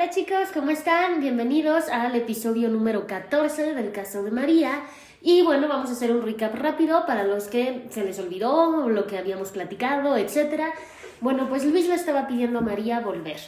Hola chicos, ¿cómo están? Bienvenidos al episodio número 14 del caso de María. Y bueno, vamos a hacer un recap rápido para los que se les olvidó lo que habíamos platicado, etc. Bueno, pues Luis le estaba pidiendo a María volver.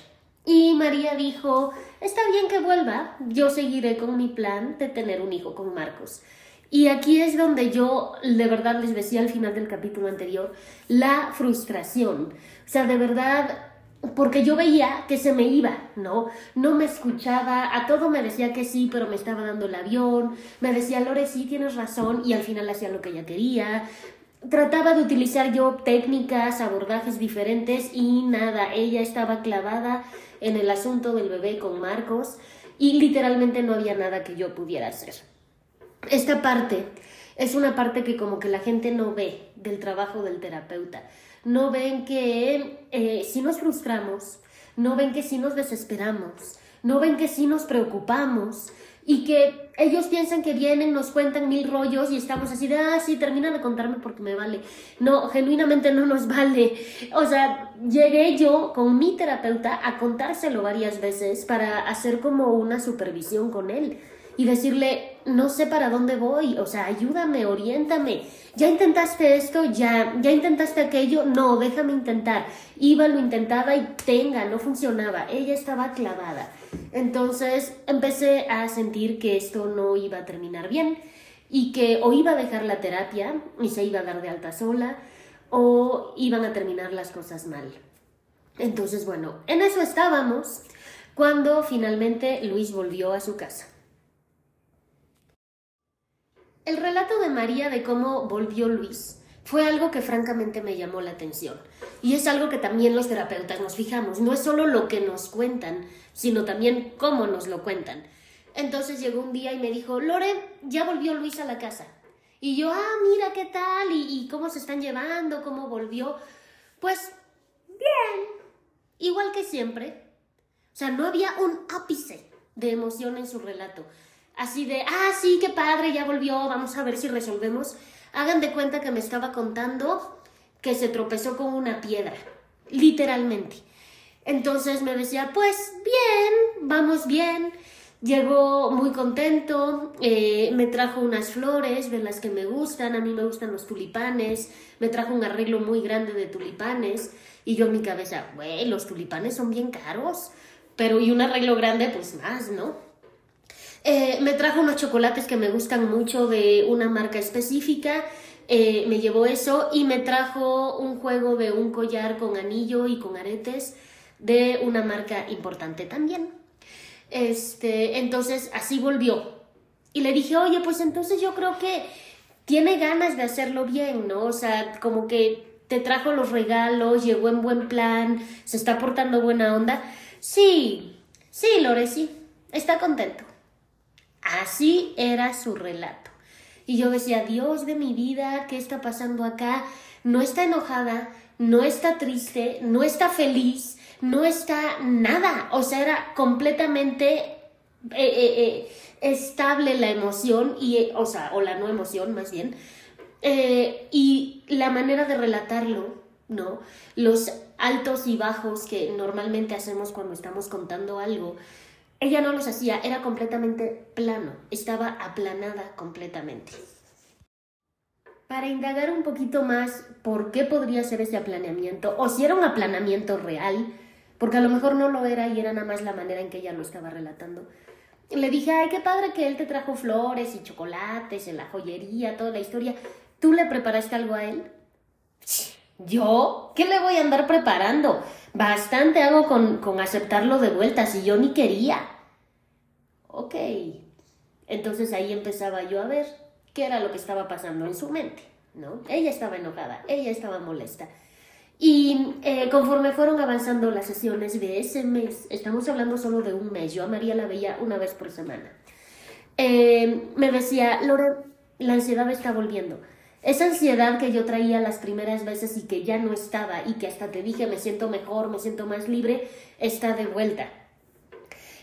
Y María dijo, está bien que vuelva, yo seguiré con mi plan de tener un hijo con Marcos. Y aquí es donde yo de verdad les decía al final del capítulo anterior, la frustración. O sea, de verdad porque yo veía que se me iba, ¿no? No me escuchaba, a todo me decía que sí, pero me estaba dando el avión, me decía, Lore, sí, tienes razón, y al final hacía lo que ella quería. Trataba de utilizar yo técnicas, abordajes diferentes y nada, ella estaba clavada en el asunto del bebé con Marcos y literalmente no había nada que yo pudiera hacer. Esta parte es una parte que como que la gente no ve del trabajo del terapeuta no ven que eh, si nos frustramos, no ven que si nos desesperamos, no ven que si nos preocupamos y que ellos piensan que vienen, nos cuentan mil rollos y estamos así de, ah, sí, termina de contarme porque me vale. No, genuinamente no nos vale. O sea, llegué yo con mi terapeuta a contárselo varias veces para hacer como una supervisión con él y decirle, no sé para dónde voy, o sea, ayúdame, oriéntame. Ya intentaste esto, ya, ya intentaste aquello, no, déjame intentar. Iba, lo intentaba y tenga, no funcionaba. Ella estaba clavada. Entonces empecé a sentir que esto no iba a terminar bien y que o iba a dejar la terapia y se iba a dar de alta sola o iban a terminar las cosas mal. Entonces, bueno, en eso estábamos cuando finalmente Luis volvió a su casa. El relato de María de cómo volvió Luis fue algo que francamente me llamó la atención. Y es algo que también los terapeutas nos fijamos. No es solo lo que nos cuentan, sino también cómo nos lo cuentan. Entonces llegó un día y me dijo, Lore, ya volvió Luis a la casa. Y yo, ah, mira qué tal, y, y cómo se están llevando, cómo volvió. Pues, bien, igual que siempre. O sea, no había un ápice de emoción en su relato así de, ah, sí, qué padre, ya volvió, vamos a ver si resolvemos. Hagan de cuenta que me estaba contando que se tropezó con una piedra, literalmente. Entonces me decía, pues bien, vamos bien. Llegó muy contento, eh, me trajo unas flores de las que me gustan, a mí me gustan los tulipanes, me trajo un arreglo muy grande de tulipanes y yo en mi cabeza, güey, los tulipanes son bien caros, pero y un arreglo grande pues más, ¿no? Eh, me trajo unos chocolates que me gustan mucho de una marca específica. Eh, me llevó eso y me trajo un juego de un collar con anillo y con aretes de una marca importante también. Este, entonces así volvió. Y le dije, oye, pues entonces yo creo que tiene ganas de hacerlo bien, ¿no? O sea, como que te trajo los regalos, llegó en buen plan, se está portando buena onda. Sí, sí, Lore, sí, está contento. Así era su relato. Y yo decía, Dios de mi vida, ¿qué está pasando acá? No está enojada, no está triste, no está feliz, no está nada. O sea, era completamente eh, eh, eh, estable la emoción, y, o sea, o la no emoción más bien. y la manera de relatarlo, ¿no? Los altos y bajos que normalmente hacemos cuando estamos contando algo, ella no los hacía, era completamente plano, estaba aplanada completamente. Para indagar un poquito más por qué podría ser ese aplaneamiento, o si era un aplanamiento real, porque a lo mejor no lo era y era nada más la manera en que ella lo estaba relatando, le dije, ay, qué padre que él te trajo flores y chocolates en la joyería, toda la historia. ¿Tú le preparaste algo a él? ¿Yo? ¿Qué le voy a andar preparando? Bastante hago con, con aceptarlo de vuelta, si yo ni quería. Ok. Entonces ahí empezaba yo a ver qué era lo que estaba pasando en su mente, ¿no? Ella estaba enojada, ella estaba molesta. Y eh, conforme fueron avanzando las sesiones de ese mes, estamos hablando solo de un mes, yo a María la veía una vez por semana, eh, me decía, Lore, la ansiedad está volviendo. Esa ansiedad que yo traía las primeras veces y que ya no estaba y que hasta te dije me siento mejor, me siento más libre, está de vuelta.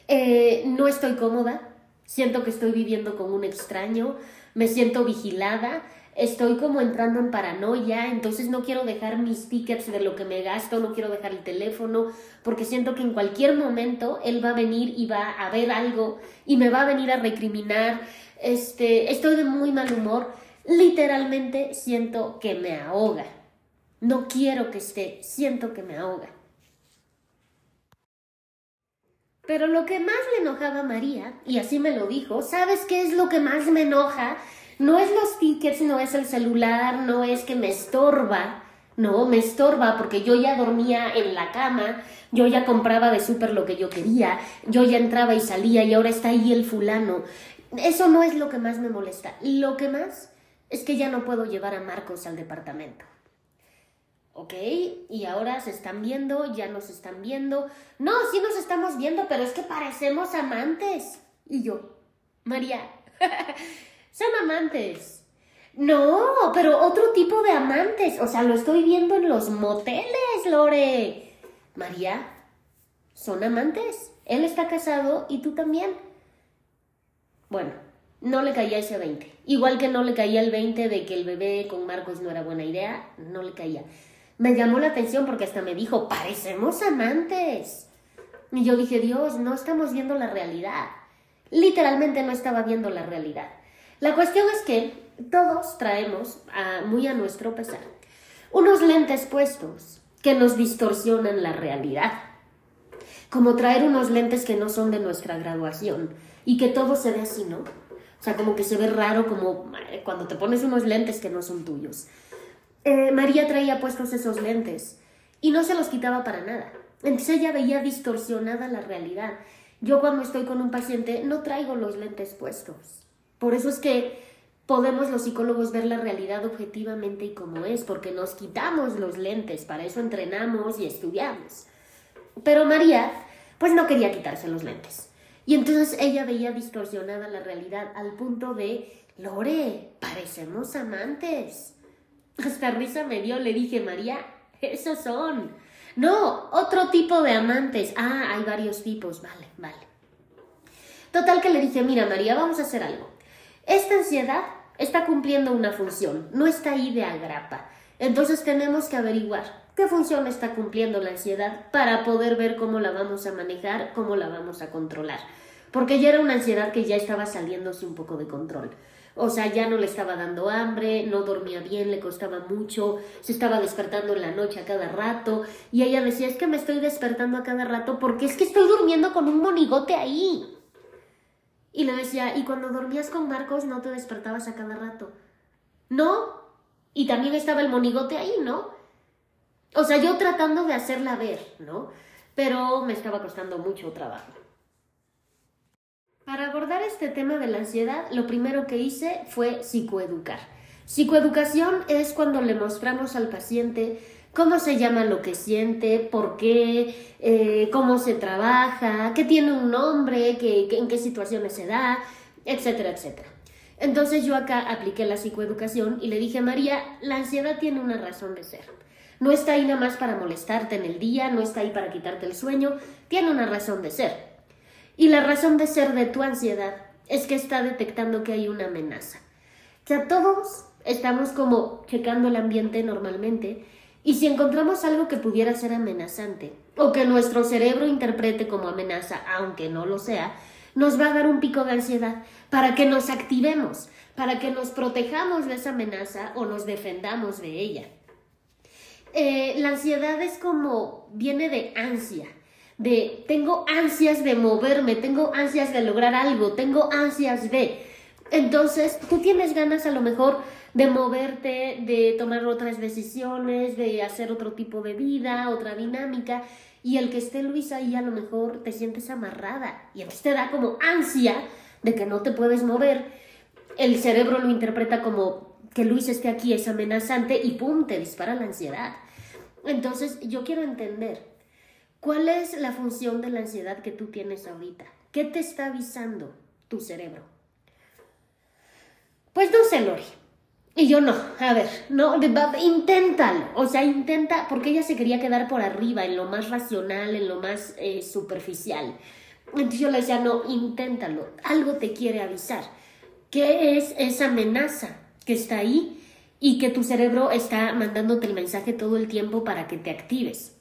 Eh, no estoy cómoda, siento que estoy viviendo con un extraño, me siento vigilada, estoy como entrando en paranoia, entonces no quiero dejar mis tickets de lo que me gasto, no quiero dejar el teléfono, porque siento que en cualquier momento él va a venir y va a ver algo y me va a venir a recriminar, este, estoy de muy mal humor, literalmente siento que me ahoga. No quiero que esté, siento que me ahoga. Pero lo que más le enojaba a María, y así me lo dijo, ¿sabes qué es lo que más me enoja? No es los tickets, no es el celular, no es que me estorba, no, me estorba porque yo ya dormía en la cama, yo ya compraba de súper lo que yo quería, yo ya entraba y salía y ahora está ahí el fulano. Eso no es lo que más me molesta. Lo que más es que ya no puedo llevar a Marcos al departamento. ¿Ok? Y ahora se están viendo, ya nos están viendo. No, sí nos estamos viendo, pero es que parecemos amantes. Y yo, María, son amantes. No, pero otro tipo de amantes. O sea, lo estoy viendo en los moteles, Lore. María, son amantes. Él está casado y tú también. Bueno, no le caía ese 20. Igual que no le caía el 20 de que el bebé con Marcos no era buena idea, no le caía. Me llamó la atención porque hasta me dijo, parecemos amantes. Y yo dije, Dios, no estamos viendo la realidad. Literalmente no estaba viendo la realidad. La cuestión es que todos traemos, muy a nuestro pesar, unos lentes puestos que nos distorsionan la realidad. Como traer unos lentes que no son de nuestra graduación y que todo se ve así, ¿no? O sea, como que se ve raro, como eh, cuando te pones unos lentes que no son tuyos. Eh, María traía puestos esos lentes y no se los quitaba para nada. Entonces ella veía distorsionada la realidad. Yo cuando estoy con un paciente no traigo los lentes puestos. Por eso es que podemos los psicólogos ver la realidad objetivamente y como es, porque nos quitamos los lentes, para eso entrenamos y estudiamos. Pero María, pues no quería quitarse los lentes. Y entonces ella veía distorsionada la realidad al punto de, Lore, parecemos amantes. Hasta risa me dio, le dije, María, esos son. No, otro tipo de amantes. Ah, hay varios tipos, vale, vale. Total que le dije, mira María, vamos a hacer algo. Esta ansiedad está cumpliendo una función, no está ahí de agrapa. Entonces tenemos que averiguar qué función está cumpliendo la ansiedad para poder ver cómo la vamos a manejar, cómo la vamos a controlar. Porque ya era una ansiedad que ya estaba saliéndose un poco de control. O sea, ya no le estaba dando hambre, no dormía bien, le costaba mucho, se estaba despertando en la noche a cada rato. Y ella decía, es que me estoy despertando a cada rato porque es que estoy durmiendo con un monigote ahí. Y le decía, ¿y cuando dormías con Marcos no te despertabas a cada rato? No. Y también estaba el monigote ahí, ¿no? O sea, yo tratando de hacerla ver, ¿no? Pero me estaba costando mucho trabajo. Para abordar este tema de la ansiedad, lo primero que hice fue psicoeducar. Psicoeducación es cuando le mostramos al paciente cómo se llama lo que siente, por qué, eh, cómo se trabaja, qué tiene un nombre, qué, en qué situaciones se da, etcétera, etcétera. Entonces yo acá apliqué la psicoeducación y le dije a María, la ansiedad tiene una razón de ser. No está ahí nada más para molestarte en el día, no está ahí para quitarte el sueño, tiene una razón de ser. Y la razón de ser de tu ansiedad es que está detectando que hay una amenaza. Que a todos estamos como checando el ambiente normalmente y si encontramos algo que pudiera ser amenazante o que nuestro cerebro interprete como amenaza, aunque no lo sea, nos va a dar un pico de ansiedad para que nos activemos, para que nos protejamos de esa amenaza o nos defendamos de ella. Eh, la ansiedad es como viene de ansia, de tengo ansias de moverme, tengo ansias de lograr algo, tengo ansias de... Entonces, tú tienes ganas a lo mejor de moverte, de tomar otras decisiones, de hacer otro tipo de vida, otra dinámica, y el que esté Luis ahí a lo mejor te sientes amarrada y entonces te da como ansia de que no te puedes mover. El cerebro lo interpreta como que Luis esté aquí es amenazante y pum, te dispara la ansiedad. Entonces, yo quiero entender ¿Cuál es la función de la ansiedad que tú tienes ahorita? ¿Qué te está avisando tu cerebro? Pues no sé, Lori. Y yo no, a ver, no, inténtalo, o sea, intenta, porque ella se quería quedar por arriba, en lo más racional, en lo más eh, superficial. Entonces yo le decía, no, inténtalo, algo te quiere avisar. ¿Qué es esa amenaza que está ahí y que tu cerebro está mandándote el mensaje todo el tiempo para que te actives.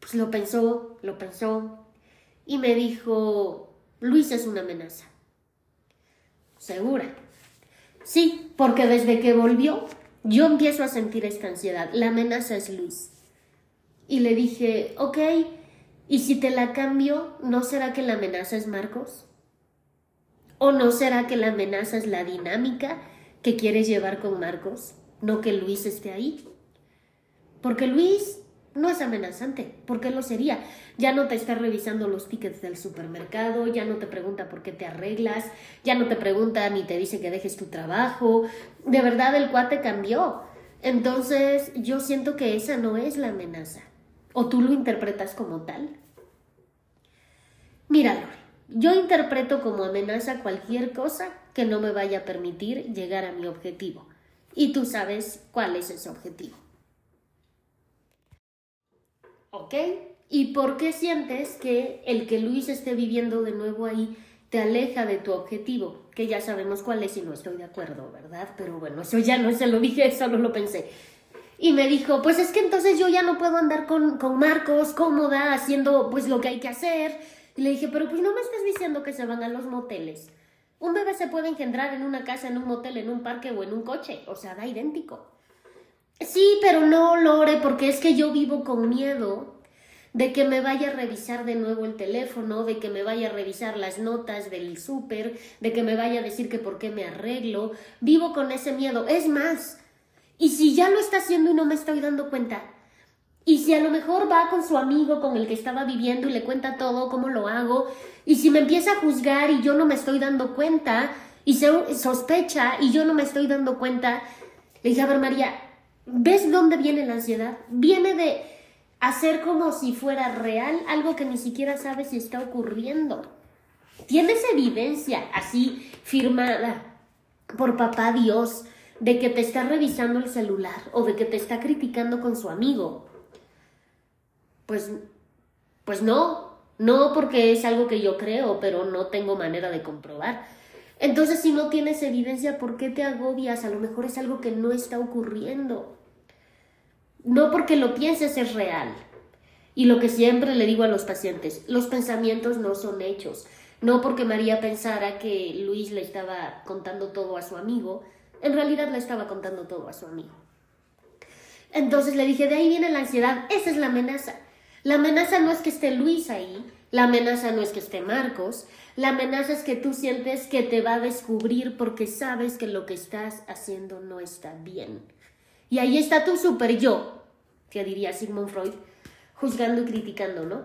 Pues lo pensó, lo pensó y me dijo, Luis es una amenaza. ¿Segura? Sí, porque desde que volvió yo empiezo a sentir esta ansiedad. La amenaza es Luis. Y le dije, ok, ¿y si te la cambio, no será que la amenaza es Marcos? ¿O no será que la amenaza es la dinámica que quieres llevar con Marcos? No que Luis esté ahí. Porque Luis no es amenazante, ¿por qué lo sería? Ya no te está revisando los tickets del supermercado, ya no te pregunta por qué te arreglas, ya no te pregunta ni te dice que dejes tu trabajo. De verdad el cuate cambió. Entonces yo siento que esa no es la amenaza. ¿O tú lo interpretas como tal? Mira, yo interpreto como amenaza cualquier cosa que no me vaya a permitir llegar a mi objetivo. Y tú sabes cuál es ese objetivo. ¿Ok? ¿Y por qué sientes que el que Luis esté viviendo de nuevo ahí te aleja de tu objetivo? Que ya sabemos cuál es y no estoy de acuerdo, ¿verdad? Pero bueno, eso ya no se lo dije, solo lo pensé. Y me dijo, pues es que entonces yo ya no puedo andar con, con Marcos cómoda haciendo pues lo que hay que hacer. Y le dije, pero pues no me estás diciendo que se van a los moteles. Un bebé se puede engendrar en una casa, en un motel, en un parque o en un coche. O sea, da idéntico. Sí, pero no, Lore, porque es que yo vivo con miedo de que me vaya a revisar de nuevo el teléfono, de que me vaya a revisar las notas del súper, de que me vaya a decir que por qué me arreglo. Vivo con ese miedo. Es más, y si ya lo está haciendo y no me estoy dando cuenta, y si a lo mejor va con su amigo con el que estaba viviendo y le cuenta todo, cómo lo hago, y si me empieza a juzgar y yo no me estoy dando cuenta, y se sospecha y yo no me estoy dando cuenta, le dije, a ver María, ¿Ves dónde viene la ansiedad? Viene de hacer como si fuera real algo que ni siquiera sabes si está ocurriendo. Tienes evidencia así firmada por papá Dios de que te está revisando el celular o de que te está criticando con su amigo. Pues, pues no, no porque es algo que yo creo, pero no tengo manera de comprobar. Entonces, si no tienes evidencia, ¿por qué te agobias? A lo mejor es algo que no está ocurriendo. No porque lo pienses es real. Y lo que siempre le digo a los pacientes, los pensamientos no son hechos. No porque María pensara que Luis le estaba contando todo a su amigo, en realidad le estaba contando todo a su amigo. Entonces le dije, de ahí viene la ansiedad, esa es la amenaza. La amenaza no es que esté Luis ahí, la amenaza no es que esté Marcos, la amenaza es que tú sientes que te va a descubrir porque sabes que lo que estás haciendo no está bien. Y ahí está tu super yo, que diría Sigmund Freud, juzgando y criticando, ¿no?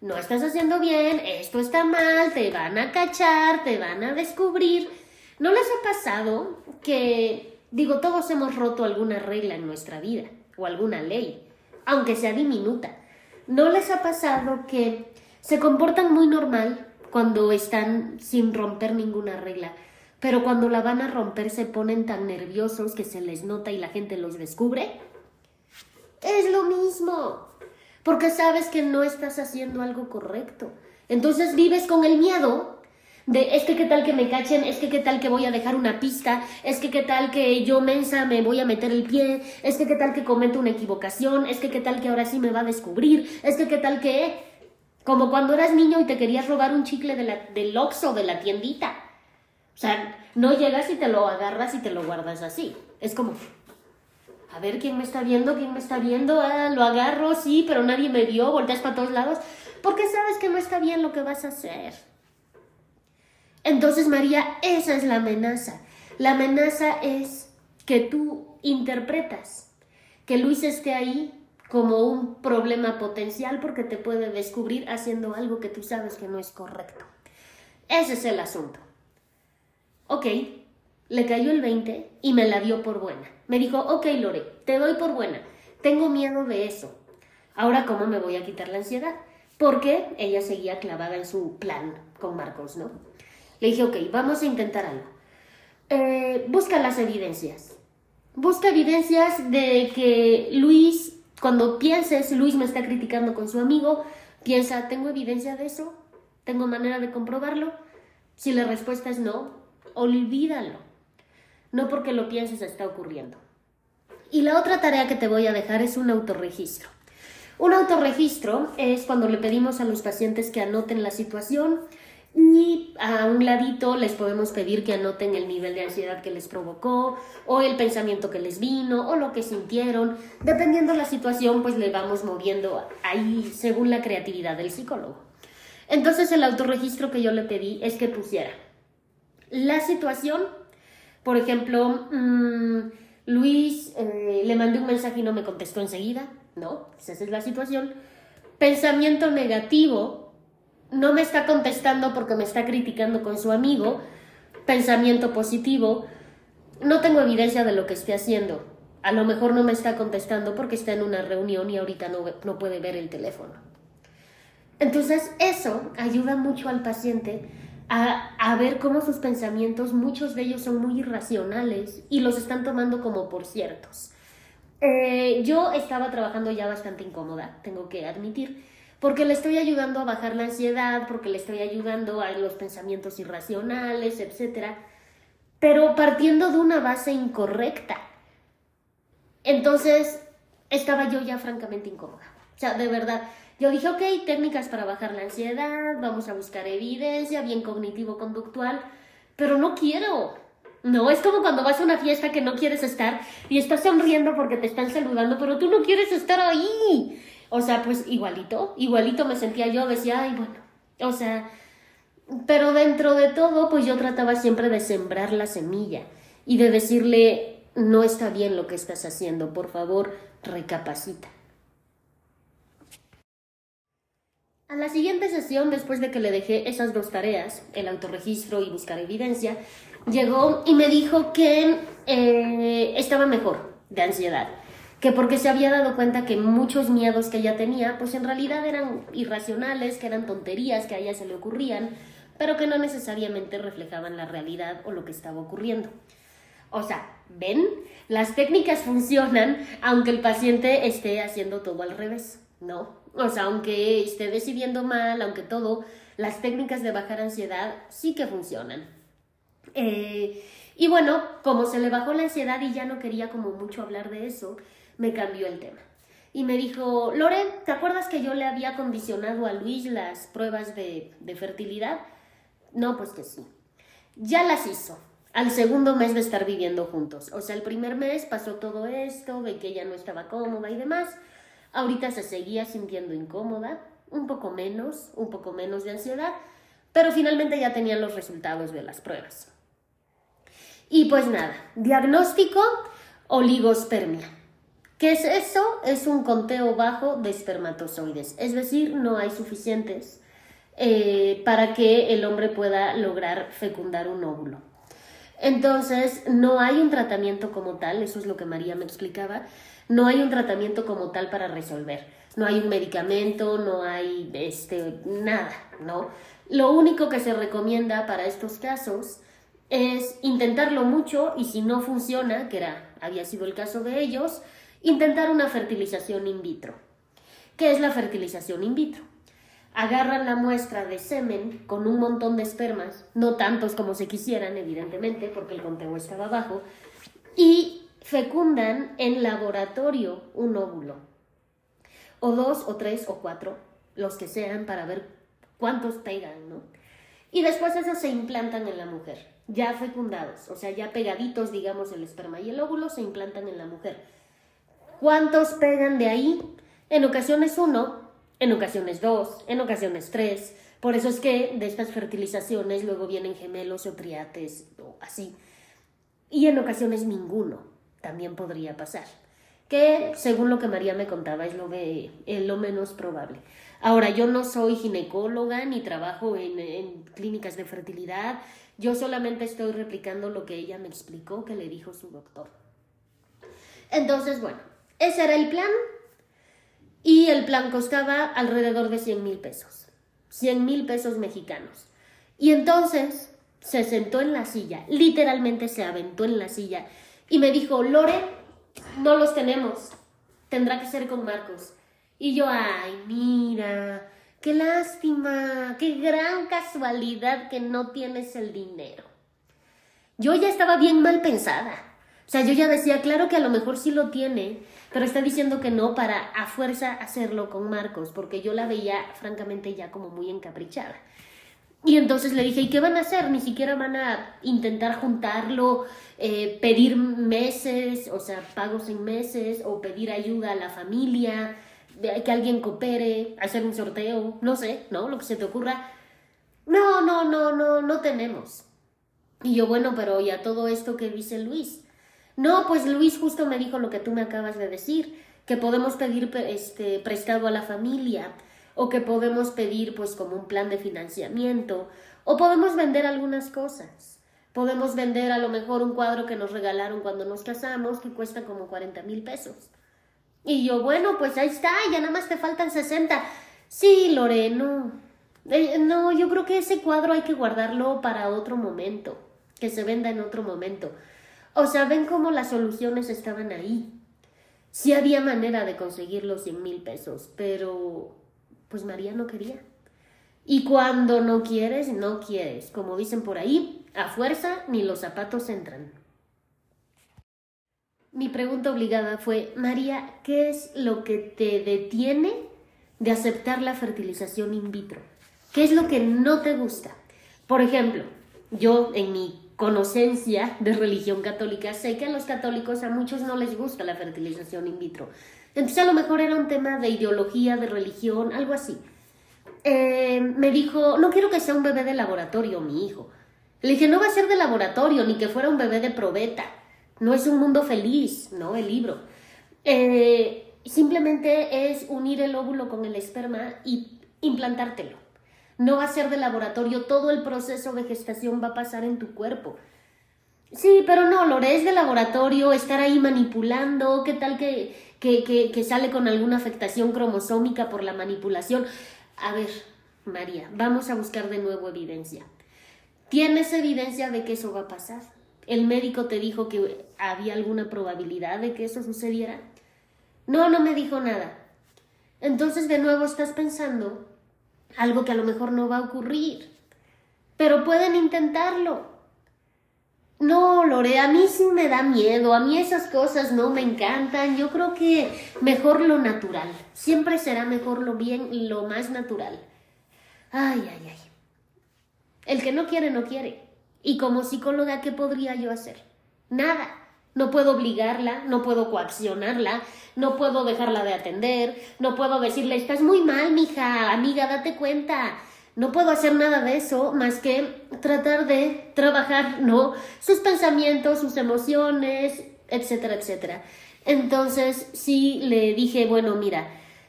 No estás haciendo bien, esto está mal, te van a cachar, te van a descubrir. ¿No les ha pasado que, digo, todos hemos roto alguna regla en nuestra vida o alguna ley, aunque sea diminuta? ¿No les ha pasado que se comportan muy normal cuando están sin romper ninguna regla? pero cuando la van a romper se ponen tan nerviosos que se les nota y la gente los descubre. Es lo mismo, porque sabes que no estás haciendo algo correcto. Entonces vives con el miedo de es que qué tal que me cachen, es que qué tal que voy a dejar una pista, es que qué tal que yo mensa me voy a meter el pie, es que qué tal que cometo una equivocación, es que qué tal que ahora sí me va a descubrir, es que qué tal que como cuando eras niño y te querías robar un chicle de la, del Oxxo de la tiendita. O sea, no llegas y te lo agarras y te lo guardas así. Es como, a ver quién me está viendo, quién me está viendo, ah, lo agarro, sí, pero nadie me vio, volteas para todos lados, porque sabes que no está bien lo que vas a hacer. Entonces, María, esa es la amenaza. La amenaza es que tú interpretas que Luis esté ahí como un problema potencial porque te puede descubrir haciendo algo que tú sabes que no es correcto. Ese es el asunto. Ok, le cayó el 20 y me la dio por buena. Me dijo, ok Lore, te doy por buena. Tengo miedo de eso. Ahora, ¿cómo me voy a quitar la ansiedad? Porque ella seguía clavada en su plan con Marcos, ¿no? Le dije, ok, vamos a intentar algo. Eh, busca las evidencias. Busca evidencias de que Luis, cuando pienses, Luis me está criticando con su amigo, piensa, ¿tengo evidencia de eso? ¿Tengo manera de comprobarlo? Si la respuesta es no, olvídalo. no porque lo pienses está ocurriendo. Y la otra tarea que te voy a dejar es un autorregistro. Un autorregistro es cuando le pedimos a los pacientes que anoten la situación y a un ladito les podemos pedir que anoten el nivel de ansiedad que les provocó o el pensamiento que les vino o lo que sintieron. Dependiendo de la situación, pues le vamos moviendo ahí según la creatividad del psicólogo. Entonces el autorregistro que yo le pedí es que pusiera la situación, por ejemplo, mm, Luis eh, le mandé un mensaje y no me contestó enseguida, ¿no? Esa es la situación. Pensamiento negativo, no me está contestando porque me está criticando con su amigo. Pensamiento positivo, no tengo evidencia de lo que esté haciendo. A lo mejor no me está contestando porque está en una reunión y ahorita no, no puede ver el teléfono. Entonces eso ayuda mucho al paciente a, ver cómo sus pensamientos, muchos de ellos son muy irracionales y los están tomando como por ciertos. Eh, yo estaba trabajando ya bastante incómoda, tengo que admitir, porque le estoy ayudando a bajar la ansiedad, porque le estoy ayudando a los pensamientos irracionales, etc. Pero partiendo de una base incorrecta. Entonces, estaba yo ya francamente incómoda. O sea, de verdad, yo dije, ok, técnicas para bajar la ansiedad, vamos a buscar evidencia, bien cognitivo-conductual, pero no quiero. No, es como cuando vas a una fiesta que no quieres estar y estás sonriendo porque te están saludando, pero tú no quieres estar ahí. O sea, pues igualito, igualito me sentía yo, decía, ay, bueno, o sea, pero dentro de todo, pues yo trataba siempre de sembrar la semilla y de decirle, no está bien lo que estás haciendo, por favor, recapacita. A la siguiente sesión, después de que le dejé esas dos tareas, el autorregistro y buscar evidencia, llegó y me dijo que eh, estaba mejor de ansiedad, que porque se había dado cuenta que muchos miedos que ella tenía, pues en realidad eran irracionales, que eran tonterías que a ella se le ocurrían, pero que no necesariamente reflejaban la realidad o lo que estaba ocurriendo. O sea, ¿ven? Las técnicas funcionan aunque el paciente esté haciendo todo al revés, ¿no? O sea, aunque esté decidiendo mal, aunque todo, las técnicas de bajar ansiedad sí que funcionan. Eh, y bueno, como se le bajó la ansiedad y ya no quería como mucho hablar de eso, me cambió el tema. Y me dijo, Lore, ¿te acuerdas que yo le había condicionado a Luis las pruebas de, de fertilidad? No, pues que sí. Ya las hizo al segundo mes de estar viviendo juntos. O sea, el primer mes pasó todo esto, de que ella no estaba cómoda y demás. Ahorita se seguía sintiendo incómoda, un poco menos, un poco menos de ansiedad, pero finalmente ya tenían los resultados de las pruebas. Y pues nada, diagnóstico oligospermia. ¿Qué es eso? Es un conteo bajo de espermatozoides, es decir, no hay suficientes eh, para que el hombre pueda lograr fecundar un óvulo. Entonces, no hay un tratamiento como tal, eso es lo que María me explicaba, no hay un tratamiento como tal para resolver. No hay un medicamento, no hay este, nada, ¿no? Lo único que se recomienda para estos casos es intentarlo mucho y si no funciona, que era, había sido el caso de ellos, intentar una fertilización in vitro. ¿Qué es la fertilización in vitro? Agarran la muestra de semen con un montón de espermas, no tantos como se quisieran, evidentemente, porque el conteo estaba bajo, y fecundan en laboratorio un óvulo. O dos, o tres, o cuatro, los que sean, para ver cuántos pegan, ¿no? Y después esos se implantan en la mujer, ya fecundados, o sea, ya pegaditos, digamos, el esperma y el óvulo se implantan en la mujer. ¿Cuántos pegan de ahí? En ocasiones uno, en ocasiones dos, en ocasiones tres. Por eso es que de estas fertilizaciones luego vienen gemelos o triates o así. Y en ocasiones ninguno también podría pasar. Que según lo que María me contaba es lo, menos probable. Ahora, yo no soy ginecóloga ni trabajo en, en clínicas de fertilidad. Yo solamente estoy replicando lo que ella me explicó que le dijo su doctor. Entonces, bueno, ese era el plan. Y el plan costaba alrededor de 100 mil pesos. 100 mil pesos mexicanos. Y entonces se sentó en la silla, literalmente se aventó en la silla y me dijo, Lore, no los tenemos, tendrá que ser con Marcos. Y yo, ay, mira, qué lástima, qué gran casualidad que no tienes el dinero. Yo ya estaba bien mal pensada. O sea, yo ya decía, claro que a lo mejor sí lo tiene, pero está diciendo que no para a fuerza hacerlo con Marcos, porque yo la veía francamente ya como muy encaprichada. Y entonces le dije, ¿y qué van a hacer? Ni siquiera van a intentar juntarlo, eh, pedir meses, o sea, pagos en meses, o pedir ayuda a la familia, que alguien coopere, hacer un sorteo, no sé, ¿no? Lo que se te ocurra. No, no, no, no, no tenemos. Y yo, bueno, pero ¿y a todo esto que dice Luis? No, pues Luis justo me dijo lo que tú me acabas de decir, que podemos pedir este, prestado a la familia, o que podemos pedir pues como un plan de financiamiento, o podemos vender algunas cosas. Podemos vender a lo mejor un cuadro que nos regalaron cuando nos casamos que cuesta como 40 mil pesos. Y yo, bueno, pues ahí está, ya nada más te faltan 60. Sí, Lore, no. Eh, no, yo creo que ese cuadro hay que guardarlo para otro momento, que se venda en otro momento. O sea, ven cómo las soluciones estaban ahí. Sí había manera de conseguir los 100 mil pesos, pero pues María no quería. Y cuando no quieres, no quieres. Como dicen por ahí, a fuerza ni los zapatos entran. Mi pregunta obligada fue, María, ¿qué es lo que te detiene de aceptar la fertilización in vitro? ¿Qué es lo que no te gusta? Por ejemplo, yo en mi conocencia de religión católica sé que a los católicos a muchos no les gusta la fertilización in vitro. Entonces a lo mejor era un tema de ideología, de religión, algo así. Eh, me dijo, no quiero que sea un bebé de laboratorio, mi hijo. Le dije, no va a ser de laboratorio, ni que fuera un bebé de probeta. No es un mundo feliz, ¿no? El libro. Eh, simplemente es unir el óvulo con el esperma y implantártelo. No va a ser de laboratorio, todo el proceso de gestación va a pasar en tu cuerpo. Sí, pero no, Lore, es de laboratorio, estar ahí manipulando, ¿qué tal que, que, que, que sale con alguna afectación cromosómica por la manipulación? A ver, María, vamos a buscar de nuevo evidencia. ¿Tienes evidencia de que eso va a pasar? ¿El médico te dijo que había alguna probabilidad de que eso sucediera? No, no me dijo nada. Entonces de nuevo estás pensando algo que a lo mejor no va a ocurrir. Pero pueden intentarlo. No, Lore, a mí sí me da miedo, a mí esas cosas no me encantan. Yo creo que mejor lo natural. Siempre será mejor lo bien, lo más natural. Ay, ay, ay. El que no quiere, no quiere. Y como psicóloga, ¿qué podría yo hacer? Nada. No puedo obligarla, no puedo coaccionarla, no puedo dejarla de atender, no puedo decirle, estás muy mal, mija, amiga, date cuenta. No puedo hacer nada de eso más que tratar de trabajar, ¿no? Sus pensamientos, sus emociones, etcétera, etcétera. Entonces, sí le dije, bueno, mira,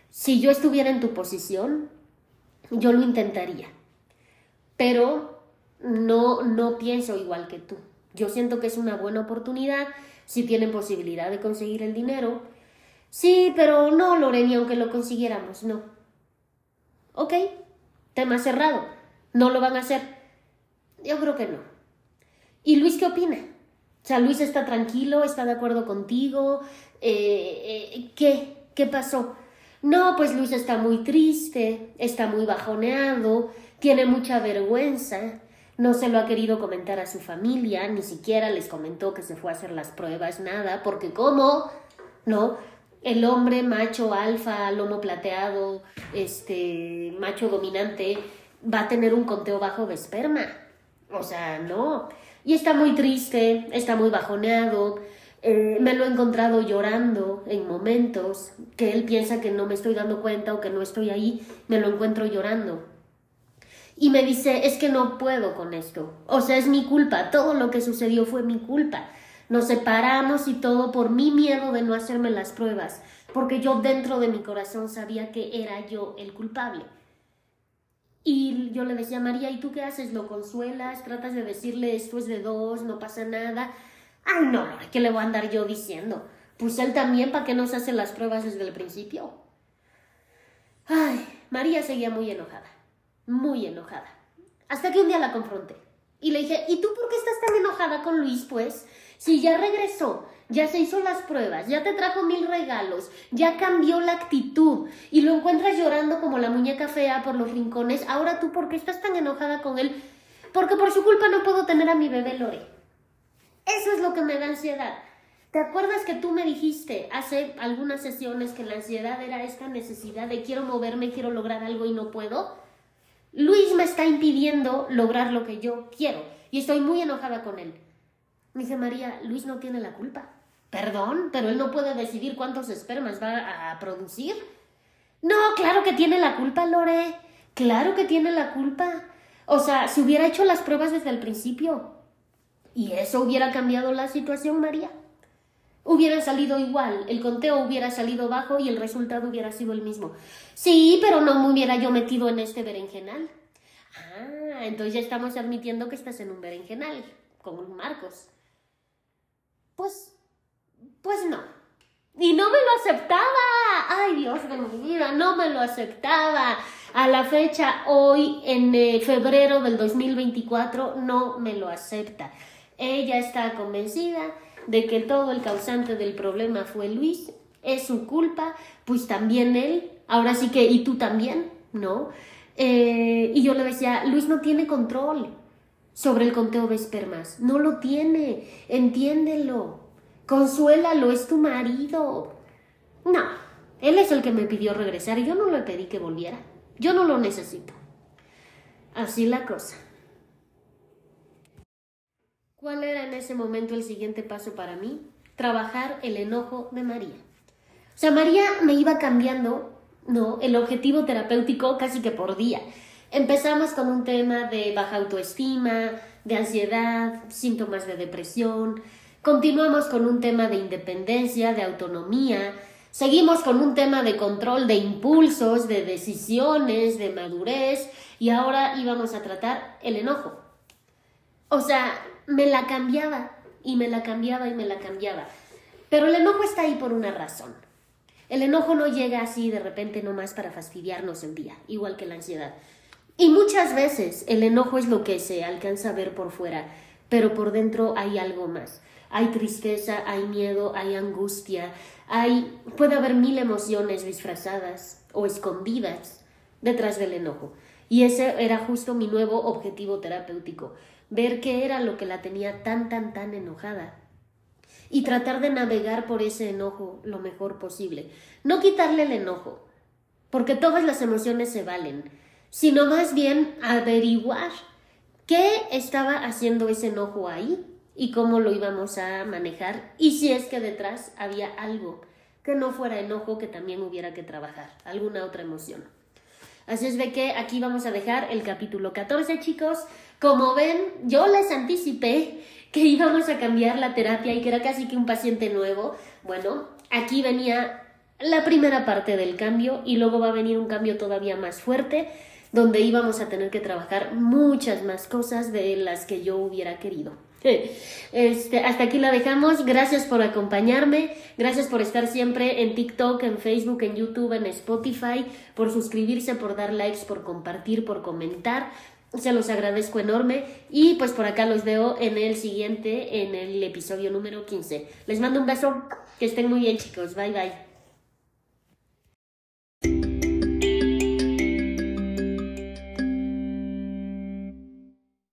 si yo estuviera en tu posición, yo lo intentaría. Pero no, no pienso igual que tú. Yo siento que es una buena oportunidad, si tienen posibilidad de conseguir el dinero. Sí, pero no, Loreni, aunque lo consiguiéramos, no. Ok, tema cerrado. No lo van a hacer. Yo creo que no. ¿Y Luis qué opina? O sea, Luis está tranquilo, está de acuerdo contigo. Eh, eh, ¿Qué? ¿Qué pasó? No, pues Luis está muy triste, está muy bajoneado, tiene mucha vergüenza no se lo ha querido comentar a su familia, ni siquiera les comentó que se fue a hacer las pruebas, nada, porque ¿cómo? ¿No? El hombre macho alfa, lomo plateado, este macho dominante, va a tener un conteo bajo de esperma. O sea, no. Y está muy triste, está muy bajoneado. Eh, me lo he encontrado llorando en momentos que él piensa que no me estoy dando cuenta o que no estoy ahí, me lo encuentro llorando y me dice, es que no puedo con esto. O sea, es mi culpa, todo lo que sucedió fue mi culpa. Nos separamos y todo por mi miedo de no hacerme las pruebas, porque yo dentro de mi corazón sabía que era yo el culpable. Y yo le decía, María, ¿y tú qué haces? ¿Lo consuelas? ¿Tratas de decirle esto es de dos, no pasa nada? Ay, no, ¿qué le voy a andar yo diciendo? Pues él también, ¿para qué no se hace las pruebas desde el principio? Ay, María seguía muy enojada muy enojada. Hasta que un día la confronté. Y le dije, ¿y tú por qué estás tan enojada con Luis, pues? Si ya regresó, ya se hizo las pruebas, ya te trajo mil regalos, ya cambió la actitud y lo encuentras llorando como la muñeca fea por los rincones, ahora tú por qué estás tan enojada con él? Porque por su culpa no puedo tener a mi bebé Lore. Eso es lo que me da ansiedad. ¿Te acuerdas que tú me dijiste hace algunas sesiones que la ansiedad era esta necesidad de quiero moverme, quiero lograr algo y no puedo? Luis me está impidiendo lograr lo que yo quiero y estoy muy enojada con él. Dice María, Luis no tiene la culpa. Perdón, pero él no puede decidir cuántos espermas va a producir. No, claro que tiene la culpa, Lore. Claro que tiene la culpa. O sea, si hubiera hecho las pruebas desde el principio. Y eso hubiera cambiado la situación, María hubiera salido igual, el conteo hubiera salido bajo y el resultado hubiera sido el mismo. Sí, pero no me hubiera yo metido en este berenjenal. Ah, entonces ya estamos admitiendo que estás en un berenjenal, con Marcos. Pues, pues no. Y no me lo aceptaba. Ay, Dios de mi vida, no me lo aceptaba. A la fecha, hoy, en eh, febrero del 2024, no me lo acepta. Ella está convencida de que todo el causante del problema fue Luis, es su culpa, pues también él, ahora sí que, y tú también, ¿no? Eh, y yo le decía, Luis no tiene control sobre el conteo de espermas, no lo tiene, entiéndelo, consuélalo, es tu marido. No, él es el que me pidió regresar y yo no le pedí que volviera, yo no lo necesito. Así la cosa. ¿Cuál era en ese momento el siguiente paso para mí? Trabajar el enojo de María. O sea, María me iba cambiando, ¿no? El objetivo terapéutico casi que por día. Empezamos con un tema de baja autoestima, de ansiedad, síntomas de depresión. Continuamos con un tema de independencia, de autonomía. Seguimos con un tema de control de impulsos, de decisiones, de madurez. Y ahora íbamos a tratar el enojo. O sea, me la cambiaba y me la cambiaba y me la cambiaba. Pero el enojo está ahí por una razón. El enojo no llega así de repente nomás para fastidiarnos el día, igual que la ansiedad. Y muchas veces el enojo es lo que se alcanza a ver por fuera, pero por dentro hay algo más. Hay tristeza, hay miedo, hay angustia, hay puede haber mil emociones disfrazadas o escondidas detrás del enojo. Y ese era justo mi nuevo objetivo terapéutico, ver qué era lo que la tenía tan, tan, tan enojada y tratar de navegar por ese enojo lo mejor posible. No quitarle el enojo, porque todas las emociones se valen, sino más bien averiguar qué estaba haciendo ese enojo ahí y cómo lo íbamos a manejar y si es que detrás había algo que no fuera enojo que también hubiera que trabajar, alguna otra emoción. Así es de que aquí vamos a dejar el capítulo 14, chicos. Como ven, yo les anticipé que íbamos a cambiar la terapia y que era casi que un paciente nuevo. Bueno, aquí venía la primera parte del cambio y luego va a venir un cambio todavía más fuerte donde íbamos a tener que trabajar muchas más cosas de las que yo hubiera querido. Este, hasta aquí la dejamos. Gracias por acompañarme. Gracias por estar siempre en TikTok, en Facebook, en YouTube, en Spotify, por suscribirse, por dar likes, por compartir, por comentar. Se los agradezco enorme y pues por acá los veo en el siguiente, en el episodio número 15. Les mando un beso, que estén muy bien chicos, bye bye.